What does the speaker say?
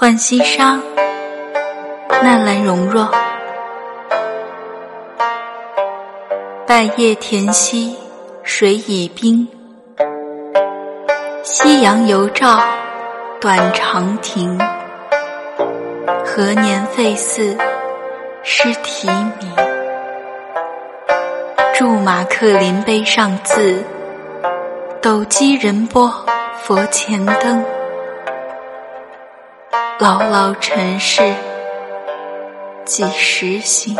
浣溪沙，纳兰容若。半夜田溪水已冰，夕阳犹照短长亭。何年废寺失题名？驻马客临碑上字，斗鸡人波佛前灯。牢牢尘世几时醒？